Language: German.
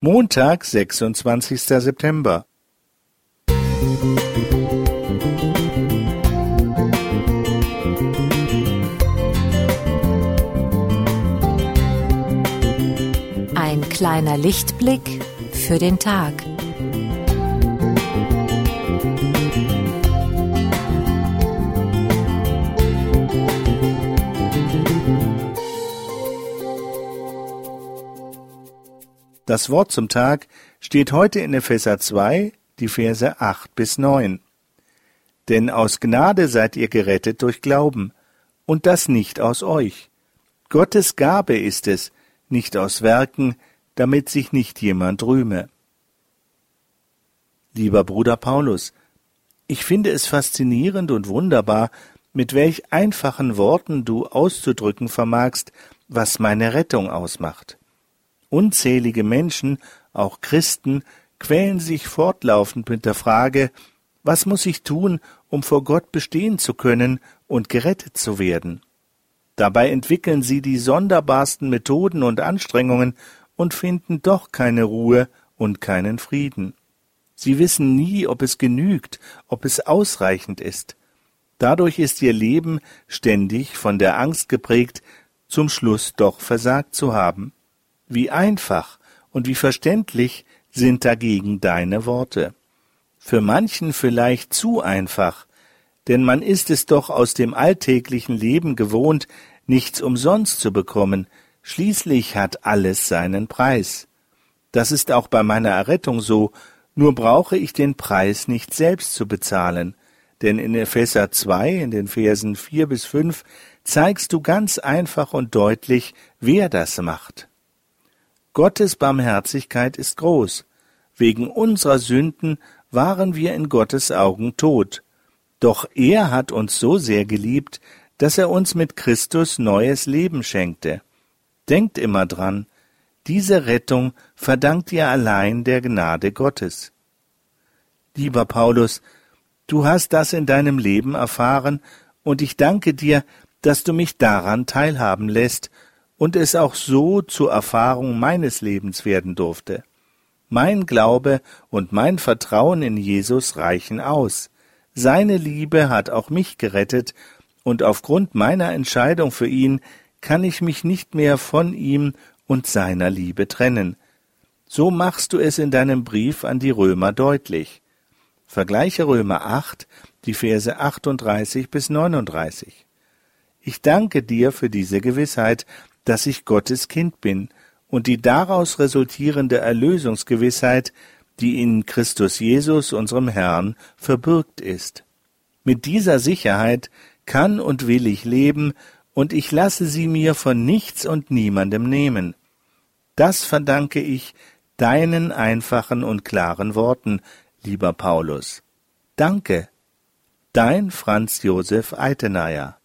Montag, sechsundzwanzigster September. Ein kleiner Lichtblick für den Tag. Das Wort zum Tag steht heute in Epheser 2, die Verse 8 bis 9. Denn aus Gnade seid ihr gerettet durch Glauben, und das nicht aus euch. Gottes Gabe ist es, nicht aus Werken, damit sich nicht jemand rühme. Lieber Bruder Paulus, ich finde es faszinierend und wunderbar, mit welch einfachen Worten du auszudrücken vermagst, was meine Rettung ausmacht. Unzählige Menschen, auch Christen, quälen sich fortlaufend mit der Frage, was muss ich tun, um vor Gott bestehen zu können und gerettet zu werden? Dabei entwickeln sie die sonderbarsten Methoden und Anstrengungen und finden doch keine Ruhe und keinen Frieden. Sie wissen nie, ob es genügt, ob es ausreichend ist. Dadurch ist ihr Leben ständig von der Angst geprägt, zum Schluss doch versagt zu haben. Wie einfach und wie verständlich sind dagegen deine Worte. Für manchen vielleicht zu einfach, denn man ist es doch aus dem alltäglichen Leben gewohnt, nichts umsonst zu bekommen, schließlich hat alles seinen Preis. Das ist auch bei meiner Errettung so, nur brauche ich den Preis nicht selbst zu bezahlen, denn in Epheser 2 in den Versen 4 bis 5 zeigst du ganz einfach und deutlich, wer das macht. Gottes Barmherzigkeit ist groß. Wegen unserer Sünden waren wir in Gottes Augen tot. Doch er hat uns so sehr geliebt, dass er uns mit Christus neues Leben schenkte. Denkt immer dran, diese Rettung verdankt ihr allein der Gnade Gottes. Lieber Paulus, du hast das in deinem Leben erfahren, und ich danke dir, dass du mich daran teilhaben lässt und es auch so zur Erfahrung meines Lebens werden durfte. Mein Glaube und mein Vertrauen in Jesus reichen aus. Seine Liebe hat auch mich gerettet, und aufgrund meiner Entscheidung für ihn kann ich mich nicht mehr von ihm und seiner Liebe trennen. So machst du es in deinem Brief an die Römer deutlich. Vergleiche Römer 8, die Verse 38 bis 39. Ich danke dir für diese Gewissheit, dass ich Gottes Kind bin und die daraus resultierende Erlösungsgewissheit, die in Christus Jesus, unserem Herrn, verbürgt ist. Mit dieser Sicherheit kann und will ich leben, und ich lasse sie mir von nichts und niemandem nehmen. Das verdanke ich deinen einfachen und klaren Worten, lieber Paulus. Danke. Dein Franz Josef Eitenayer